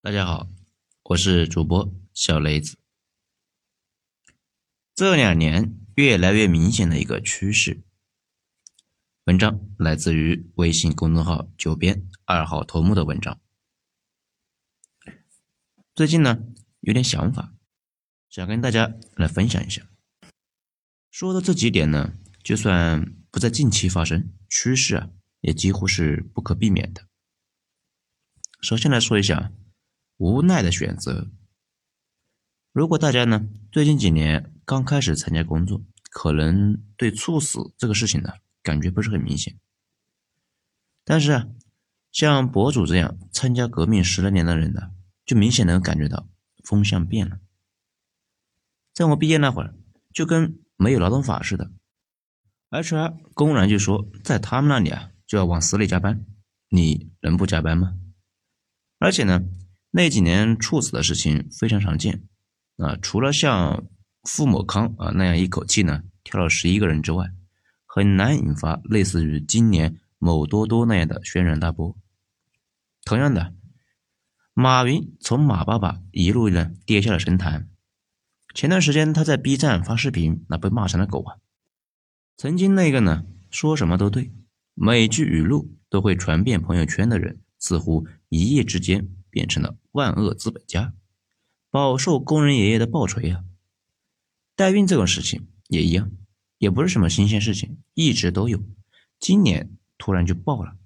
大家好，我是主播小雷子。这两年越来越明显的一个趋势，文章来自于微信公众号“九编二号头目”的文章。最近呢，有点想法，想跟大家来分享一下。说的这几点呢，就算不在近期发生，趋势啊，也几乎是不可避免的。首先来说一下。无奈的选择。如果大家呢最近几年刚开始参加工作，可能对猝死这个事情呢感觉不是很明显。但是啊，像博主这样参加革命十来年的人呢，就明显能感觉到风向变了。在我毕业那会儿，就跟没有劳动法似的，HR 公然就说在他们那里啊就要往死里加班，你能不加班吗？而且呢。那几年猝死的事情非常常见，啊，除了像傅某康啊那样一口气呢跳了十一个人之外，很难引发类似于今年某多多那样的轩然大波。同样的，马云从马爸爸一路呢跌下了神坛，前段时间他在 B 站发视频，那被骂成了狗啊。曾经那个呢说什么都对，每句语录都会传遍朋友圈的人，似乎一夜之间。变成了万恶资本家，饱受工人爷爷的暴锤啊！代孕这种事情也一样，也不是什么新鲜事情，一直都有，今年突然就爆了。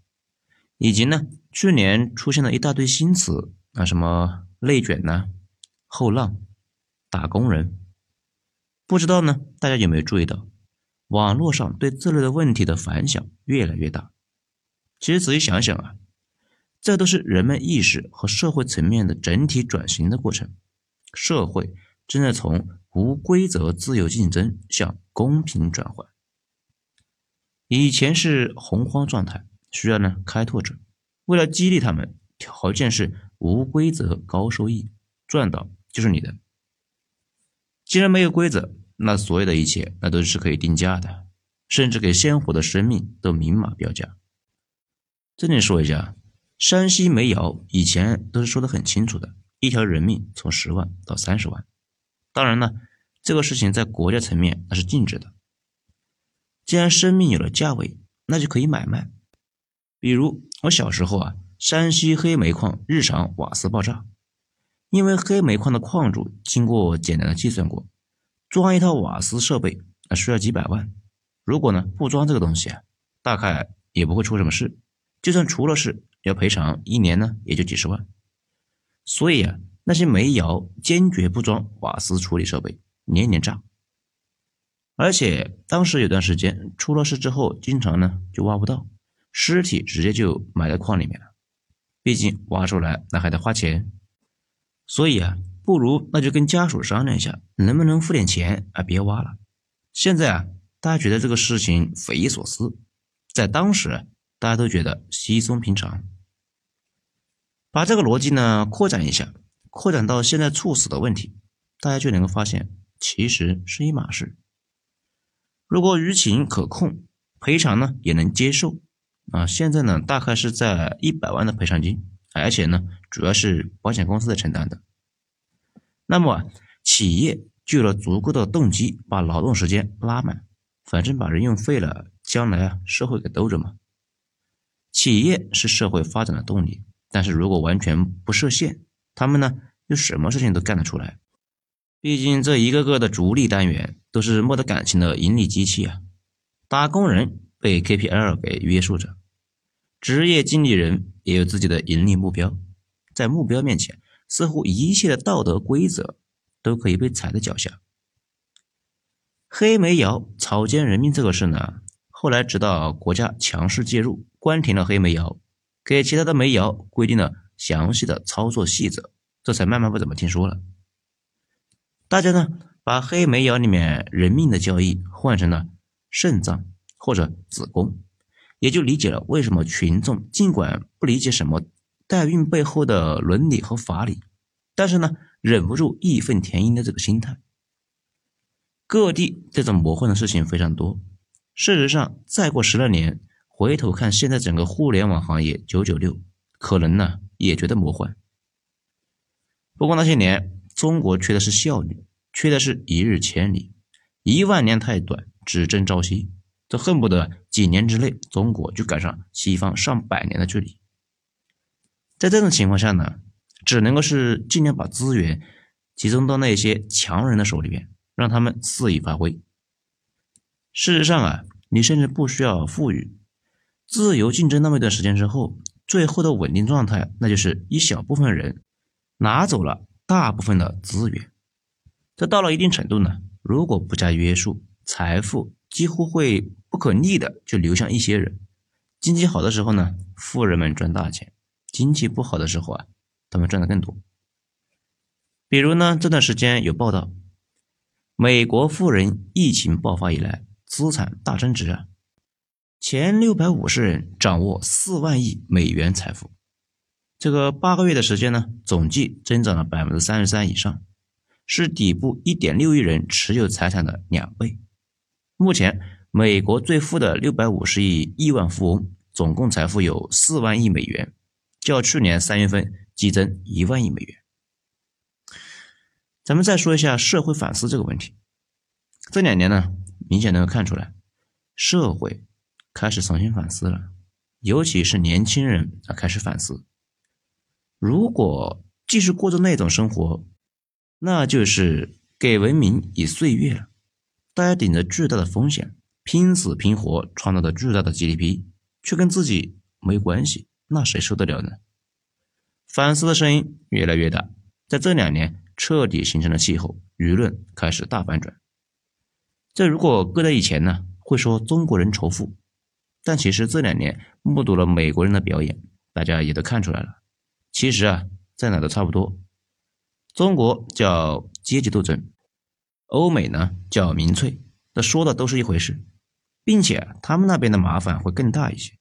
以及呢，去年出现了一大堆新词啊，什么内卷呐、后浪、打工人，不知道呢，大家有没有注意到，网络上对这类的问题的反响越来越大？其实仔细想想啊。这都是人们意识和社会层面的整体转型的过程，社会正在从无规则自由竞争向公平转换。以前是洪荒状态，需要呢开拓者，为了激励他们，条件是无规则高收益，赚到就是你的。既然没有规则，那所有的一切那都是可以定价的，甚至给鲜活的生命都明码标价。这里说一下。山西煤窑以前都是说的很清楚的，一条人命从十万到三十万。当然呢，这个事情在国家层面那是禁止的。既然生命有了价位，那就可以买卖。比如我小时候啊，山西黑煤矿日常瓦斯爆炸，因为黑煤矿的矿主经过简单的计算过，装一套瓦斯设备那需要几百万。如果呢不装这个东西啊，大概也不会出什么事。就算出了事，要赔偿一年呢，也就几十万。所以啊，那些煤窑坚决不装瓦斯处理设备，年年炸。而且当时有段时间出了事之后，经常呢就挖不到尸体，直接就埋在矿里面了。毕竟挖出来那还得花钱，所以啊，不如那就跟家属商量一下，能不能付点钱啊，别挖了。现在啊，大家觉得这个事情匪夷所思，在当时。大家都觉得稀松平常。把这个逻辑呢扩展一下，扩展到现在猝死的问题，大家就能够发现，其实是一码事。如果舆情可控，赔偿呢也能接受啊。现在呢大概是在一百万的赔偿金，而且呢主要是保险公司在承担的。那么企业就有了足够的动机把劳动时间拉满，反正把人用废了，将来啊社会给兜着嘛。企业是社会发展的动力，但是如果完全不设限，他们呢又什么事情都干得出来。毕竟这一个个的逐利单元都是没得感情的盈利机器啊。打工人被 KPL 给约束着，职业经理人也有自己的盈利目标，在目标面前，似乎一切的道德规则都可以被踩在脚下。黑煤窑草菅人命这个事呢？后来，直到国家强势介入，关停了黑煤窑，给其他的煤窑规定了详细的操作细则，这才慢慢不怎么听说了。大家呢，把黑煤窑里面人命的交易换成了肾脏或者子宫，也就理解了为什么群众尽管不理解什么代孕背后的伦理和法理，但是呢，忍不住义愤填膺的这个心态。各地这种魔幻的事情非常多。事实上，再过十来年，回头看现在整个互联网行业九九六，可能呢也觉得魔幻。不过那些年，中国缺的是效率，缺的是一日千里。一万年太短，只争朝夕。这恨不得几年之内，中国就赶上西方上百年的距离。在这种情况下呢，只能够是尽量把资源集中到那些强人的手里边，让他们肆意发挥。事实上啊，你甚至不需要富裕，自由竞争那么一段时间之后，最后的稳定状态，那就是一小部分人拿走了大部分的资源。这到了一定程度呢。如果不加约束，财富几乎会不可逆的就流向一些人。经济好的时候呢，富人们赚大钱；经济不好的时候啊，他们赚的更多。比如呢，这段时间有报道，美国富人疫情爆发以来资产大增值啊，前六百五十人掌握四万亿美元财富，这个八个月的时间呢，总计增长了百分之三十三以上。是底部一点六亿人持有财产的两倍。目前，美国最富的六百五十亿亿万富翁总共财富有四万亿美元，较去年三月份激增一万亿美元。咱们再说一下社会反思这个问题。这两年呢，明显能够看出来，社会开始重新反思了，尤其是年轻人啊开始反思：如果继续过着那种生活。那就是给文明以岁月了，大家顶着巨大的风险，拼死拼活创造的巨大的 GDP，却跟自己没关系，那谁受得了呢？反思的声音越来越大，在这两年彻底形成了气候，舆论开始大反转。这如果搁在以前呢，会说中国人仇富，但其实这两年目睹了美国人的表演，大家也都看出来了，其实啊，在哪都差不多。中国叫阶级斗争，欧美呢叫民粹，这说的都是一回事，并且他们那边的麻烦会更大一些。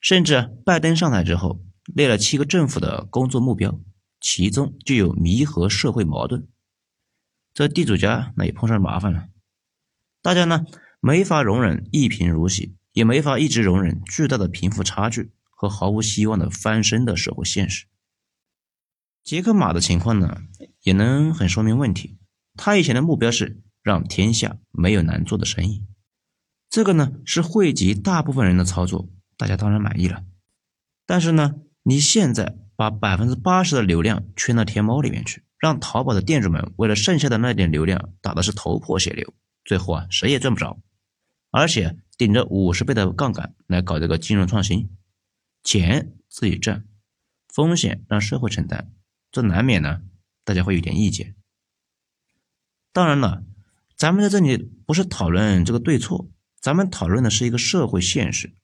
甚至拜登上台之后列了七个政府的工作目标，其中就有弥合社会矛盾。这地主家那也碰上麻烦了，大家呢没法容忍一贫如洗，也没法一直容忍巨大的贫富差距和毫无希望的翻身的社会现实。杰克马的情况呢，也能很说明问题。他以前的目标是让天下没有难做的生意，这个呢是惠及大部分人的操作，大家当然满意了。但是呢，你现在把百分之八十的流量圈到天猫里面去，让淘宝的店主们为了剩下的那点流量打的是头破血流，最后啊谁也赚不着，而且顶着五十倍的杠杆来搞这个金融创新，钱自己挣，风险让社会承担。这难免呢，大家会有点意见。当然了，咱们在这里不是讨论这个对错，咱们讨论的是一个社会现实。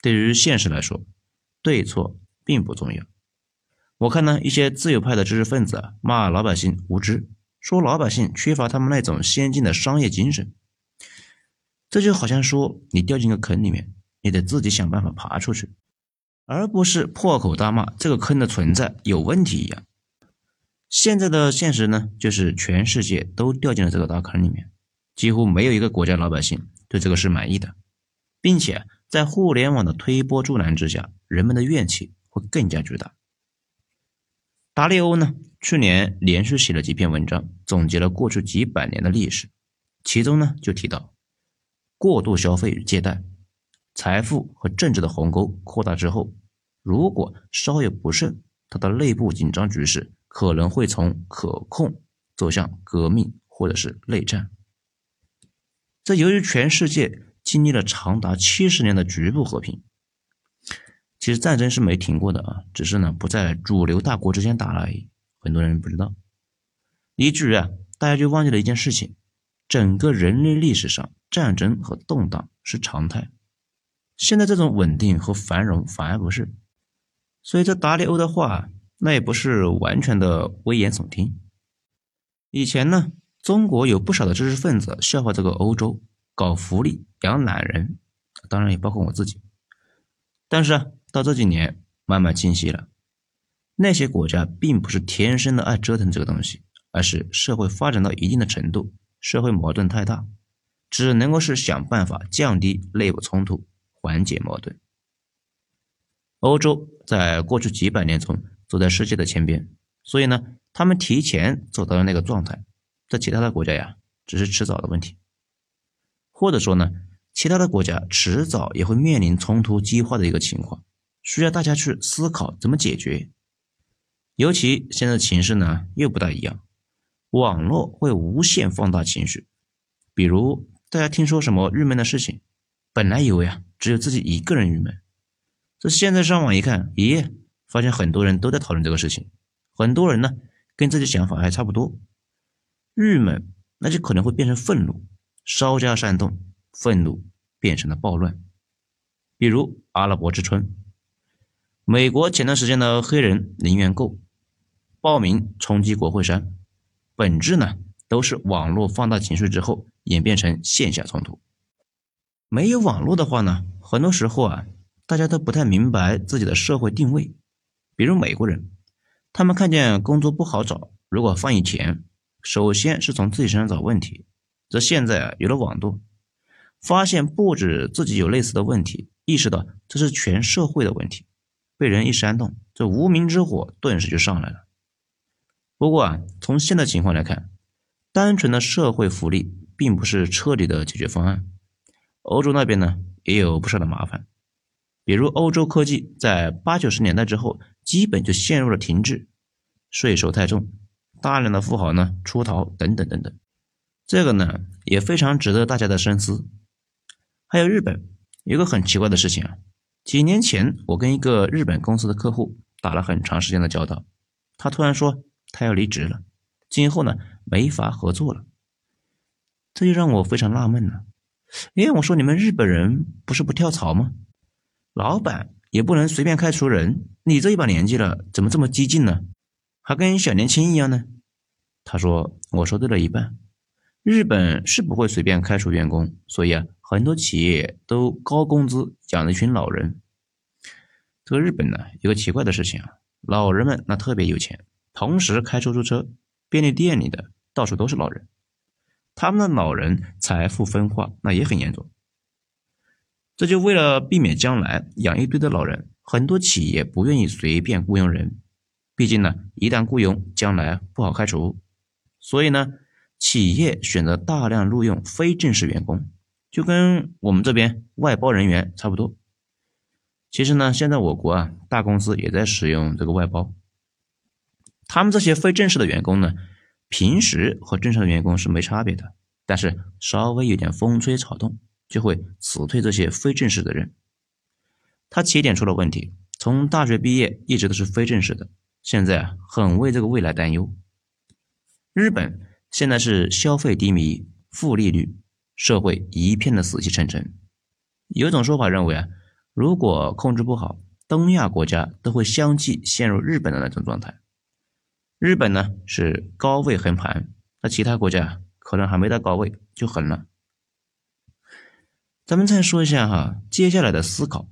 对于现实来说，对错并不重要。我看呢，一些自由派的知识分子骂老百姓无知，说老百姓缺乏他们那种先进的商业精神。这就好像说你掉进个坑里面，你得自己想办法爬出去，而不是破口大骂这个坑的存在有问题一样。现在的现实呢，就是全世界都掉进了这个大坑里面，几乎没有一个国家老百姓对这个是满意的，并且在互联网的推波助澜之下，人们的怨气会更加巨大。达利欧呢，去年连续写了几篇文章，总结了过去几百年的历史，其中呢就提到，过度消费与借贷，财富和政治的鸿沟扩大之后，如果稍有不慎，它的内部紧张局势。可能会从可控走向革命或者是内战。这由于全世界经历了长达七十年的局部和平，其实战争是没停过的啊，只是呢不在主流大国之间打了而已。很多人不知道，以至于啊大家就忘记了一件事情：整个人类历史上战争和动荡是常态。现在这种稳定和繁荣反而不是。所以这达里欧的话。那也不是完全的危言耸听。以前呢，中国有不少的知识分子笑话这个欧洲搞福利养懒人，当然也包括我自己。但是啊，到这几年慢慢清晰了，那些国家并不是天生的爱折腾这个东西，而是社会发展到一定的程度，社会矛盾太大，只能够是想办法降低内部冲突，缓解矛盾。欧洲在过去几百年中。走在世界的前边，所以呢，他们提前走到了那个状态，在其他的国家呀，只是迟早的问题。或者说呢，其他的国家迟早也会面临冲突激化的一个情况，需要大家去思考怎么解决。尤其现在情势呢又不大一样，网络会无限放大情绪。比如大家听说什么郁闷的事情，本来以为啊只有自己一个人郁闷，这现在上网一看，咦，发现很多人都在讨论这个事情，很多人呢跟自己想法还差不多。郁闷那就可能会变成愤怒，稍加煽动，愤怒变成了暴乱。比如阿拉伯之春，美国前段时间的黑人零元购。报名冲击国会山，本质呢都是网络放大情绪之后演变成线下冲突。没有网络的话呢，很多时候啊，大家都不太明白自己的社会定位。比如美国人，他们看见工作不好找，如果放以前，首先是从自己身上找问题。这现在啊，有了网络，发现不止自己有类似的问题，意识到这是全社会的问题，被人一煽动，这无名之火顿时就上来了。不过啊，从现在情况来看，单纯的社会福利并不是彻底的解决方案。欧洲那边呢，也有不少的麻烦，比如欧洲科技在八九十年代之后，基本就陷入了停滞，税收太重，大量的富豪呢出逃等等等等。这个呢也非常值得大家的深思。还有日本，有个很奇怪的事情啊，几年前我跟一个日本公司的客户打了很长时间的交道，他突然说。他要离职了，今后呢没法合作了，这就让我非常纳闷了。哎，我说你们日本人不是不跳槽吗？老板也不能随便开除人，你这一把年纪了，怎么这么激进呢？还跟小年轻一样呢？他说：“我说对了一半，日本是不会随便开除员工，所以啊，很多企业都高工资养了一群老人。这个日本呢，有个奇怪的事情啊，老人们那特别有钱。”同时开出租车，便利店里的到处都是老人，他们的老人财富分化那也很严重。这就为了避免将来养一堆的老人，很多企业不愿意随便雇佣人，毕竟呢，一旦雇佣，将来不好开除。所以呢，企业选择大量录用非正式员工，就跟我们这边外包人员差不多。其实呢，现在我国啊，大公司也在使用这个外包。他们这些非正式的员工呢，平时和正式的员工是没差别的，但是稍微有点风吹草动，就会辞退这些非正式的人。他起点出了问题，从大学毕业一直都是非正式的，现在很为这个未来担忧。日本现在是消费低迷、负利率，社会一片的死气沉沉。有种说法认为啊，如果控制不好，东亚国家都会相继陷入日本的那种状态。日本呢是高位横盘，那其他国家可能还没到高位就狠了。咱们再说一下哈，接下来的思考，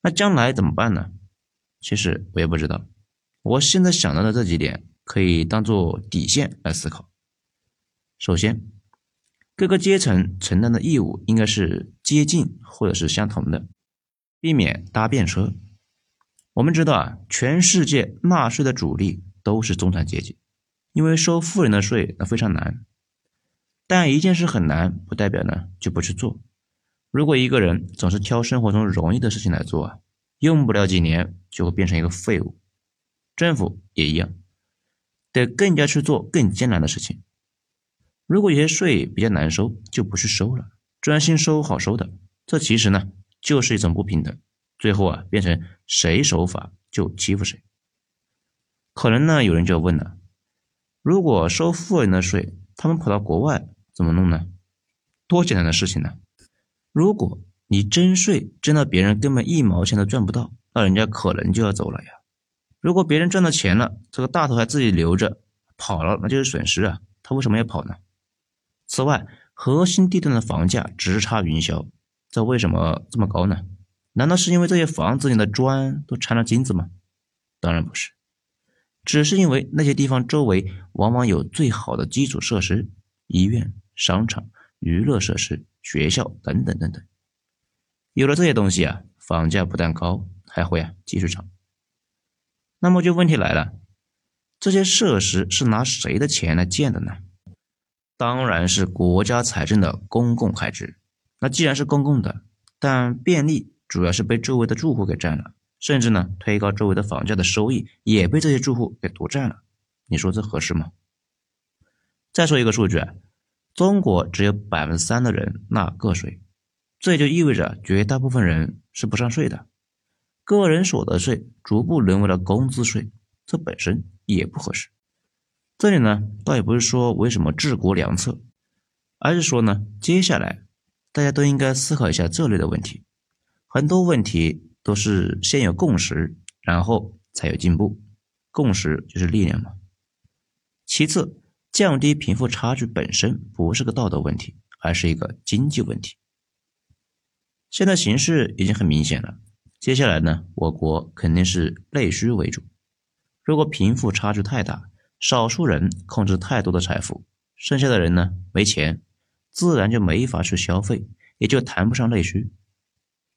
那将来怎么办呢？其实我也不知道，我现在想到的这几点可以当做底线来思考。首先，各个阶层承担的义务应该是接近或者是相同的，避免搭便车。我们知道啊，全世界纳税的主力。都是中产阶级，因为收富人的税那非常难，但一件事很难，不代表呢就不去做。如果一个人总是挑生活中容易的事情来做啊，用不了几年就会变成一个废物。政府也一样，得更加去做更艰难的事情。如果有些税比较难收，就不去收了，专心收好收的。这其实呢就是一种不平等，最后啊变成谁守法就欺负谁。可能呢，有人就要问了：如果收富人的税，他们跑到国外怎么弄呢？多简单的事情呢！如果你征税征到别人根本一毛钱都赚不到，那人家可能就要走了呀。如果别人赚到钱了，这个大头还自己留着，跑了那就是损失啊！他为什么要跑呢？此外，核心地段的房价直插云霄，这为什么这么高呢？难道是因为这些房子里的砖都掺了金子吗？当然不是。只是因为那些地方周围往往有最好的基础设施，医院、商场、娱乐设施、学校等等等等。有了这些东西啊，房价不但高，还会啊继续涨。那么就问题来了，这些设施是拿谁的钱来建的呢？当然是国家财政的公共开支。那既然是公共的，但便利主要是被周围的住户给占了，甚至呢推高周围的房价的收益也被这些住户给独占了。你说这合适吗？再说一个数据啊，中国只有百分之三的人纳个税，这也就意味着绝大部分人是不上税的。个人所得税逐步沦为了工资税，这本身也不合适。这里呢，倒也不是说为什么治国良策，而是说呢，接下来大家都应该思考一下这类的问题。很多问题都是先有共识，然后才有进步。共识就是力量嘛。其次，降低贫富差距本身不是个道德问题，而是一个经济问题。现在形势已经很明显了，接下来呢，我国肯定是内需为主。如果贫富差距太大，少数人控制太多的财富，剩下的人呢没钱，自然就没法去消费，也就谈不上内需。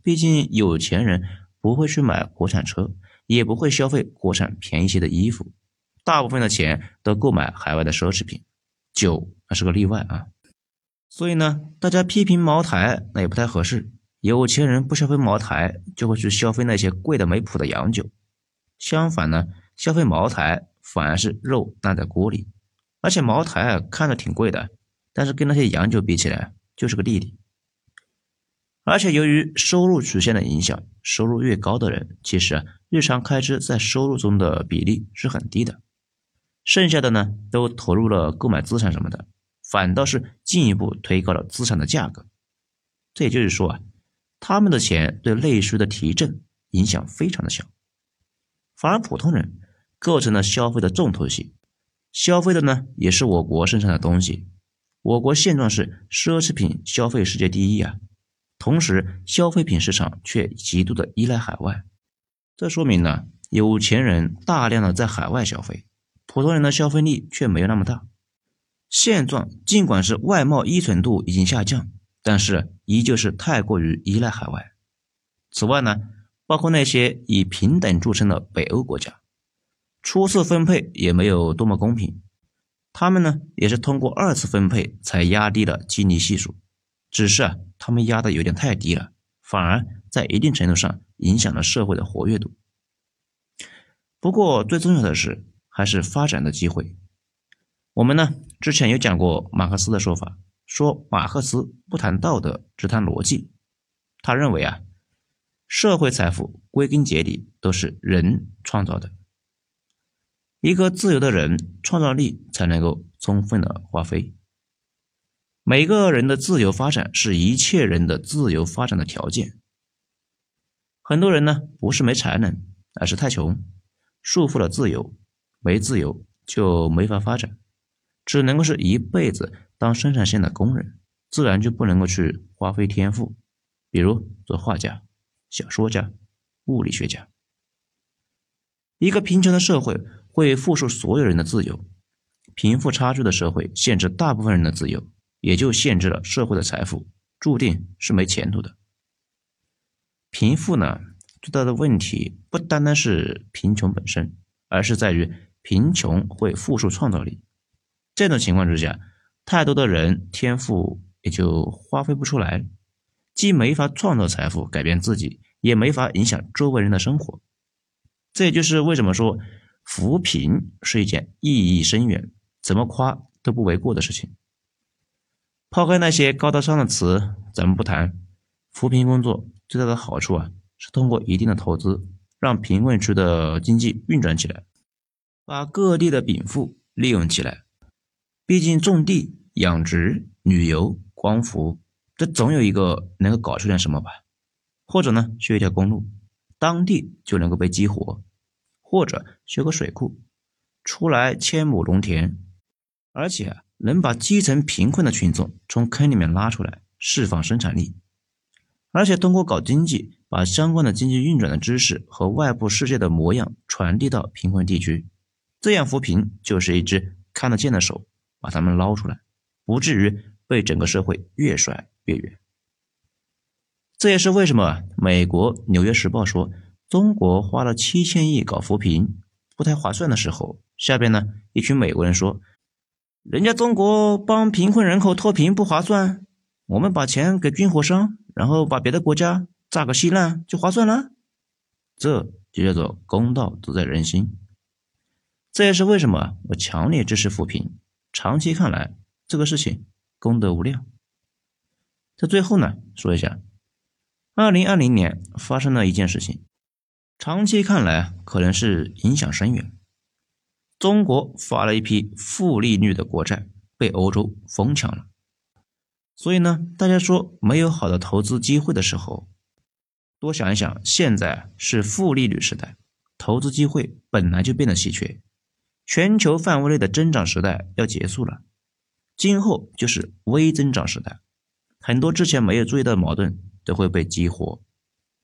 毕竟有钱人不会去买国产车，也不会消费国产便宜些的衣服，大部分的钱都购买海外的奢侈品，酒那是个例外啊。所以呢，大家批评茅台那也不太合适。有钱人不消费茅台，就会去消费那些贵的没谱的洋酒。相反呢，消费茅台。反而是肉烂在锅里，而且茅台啊看着挺贵的，但是跟那些洋酒比起来就是个弟弟。而且由于收入曲线的影响，收入越高的人，其实日常开支在收入中的比例是很低的，剩下的呢都投入了购买资产什么的，反倒是进一步推高了资产的价格。这也就是说啊，他们的钱对内需的提振影响非常的小，反而普通人。构成了消费的重头戏，消费的呢也是我国生产的东西。我国现状是奢侈品消费世界第一啊，同时消费品市场却极度的依赖海外，这说明呢有钱人大量的在海外消费，普通人的消费力却没有那么大。现状尽管是外贸依存度已经下降，但是依旧是太过于依赖海外。此外呢，包括那些以平等著称的北欧国家。初次分配也没有多么公平，他们呢也是通过二次分配才压低了基尼系数，只是啊他们压的有点太低了，反而在一定程度上影响了社会的活跃度。不过最重要的是还是发展的机会。我们呢之前有讲过马克思的说法，说马克思不谈道德，只谈逻辑。他认为啊，社会财富归根结底都是人创造的。一个自由的人，创造力才能够充分的发挥。每个人的自由发展是一切人的自由发展的条件。很多人呢，不是没才能，而是太穷，束缚了自由，没自由就没法发展，只能够是一辈子当生产线的工人，自然就不能够去发挥天赋，比如做画家、小说家、物理学家。一个贫穷的社会。会复述所有人的自由，贫富差距的社会限制大部分人的自由，也就限制了社会的财富，注定是没前途的。贫富呢，最大的问题不单单是贫穷本身，而是在于贫穷会复述创造力。这种情况之下，太多的人天赋也就发挥不出来，既没法创造财富改变自己，也没法影响周围人的生活。这也就是为什么说。扶贫是一件意义深远、怎么夸都不为过的事情。抛开那些高大上的词，咱们不谈。扶贫工作最大的好处啊，是通过一定的投资，让贫困区的经济运转起来，把各地的禀赋利用起来。毕竟种地、养殖、旅游、光伏，这总有一个能够搞出点什么吧？或者呢，修一条公路，当地就能够被激活。或者修个水库，出来千亩农田，而且能把基层贫困的群众从坑里面拉出来，释放生产力，而且通过搞经济，把相关的经济运转的知识和外部世界的模样传递到贫困地区，这样扶贫就是一只看得见的手，把他们捞出来，不至于被整个社会越甩越远。这也是为什么美国《纽约时报》说。中国花了七千亿搞扶贫，不太划算的时候，下边呢一群美国人说，人家中国帮贫困人口脱贫不划算，我们把钱给军火商，然后把别的国家炸个稀烂就划算了。这就叫做公道自在人心。这也是为什么我强烈支持扶贫。长期看来，这个事情功德无量。在最后呢，说一下，二零二零年发生了一件事情。长期看来，可能是影响深远。中国发了一批负利率的国债，被欧洲疯抢了。所以呢，大家说没有好的投资机会的时候，多想一想，现在是负利率时代，投资机会本来就变得稀缺，全球范围内的增长时代要结束了，今后就是微增长时代，很多之前没有注意到的矛盾都会被激活，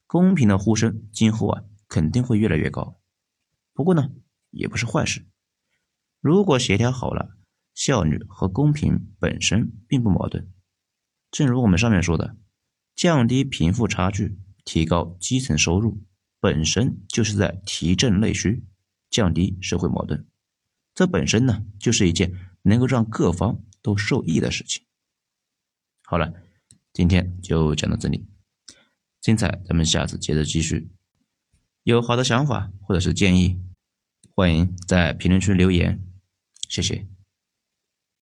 公平的呼声今后啊。肯定会越来越高，不过呢，也不是坏事。如果协调好了，效率和公平本身并不矛盾。正如我们上面说的，降低贫富差距、提高基层收入，本身就是在提振内需、降低社会矛盾。这本身呢，就是一件能够让各方都受益的事情。好了，今天就讲到这里，精彩咱们下次接着继续。有好的想法或者是建议，欢迎在评论区留言，谢谢。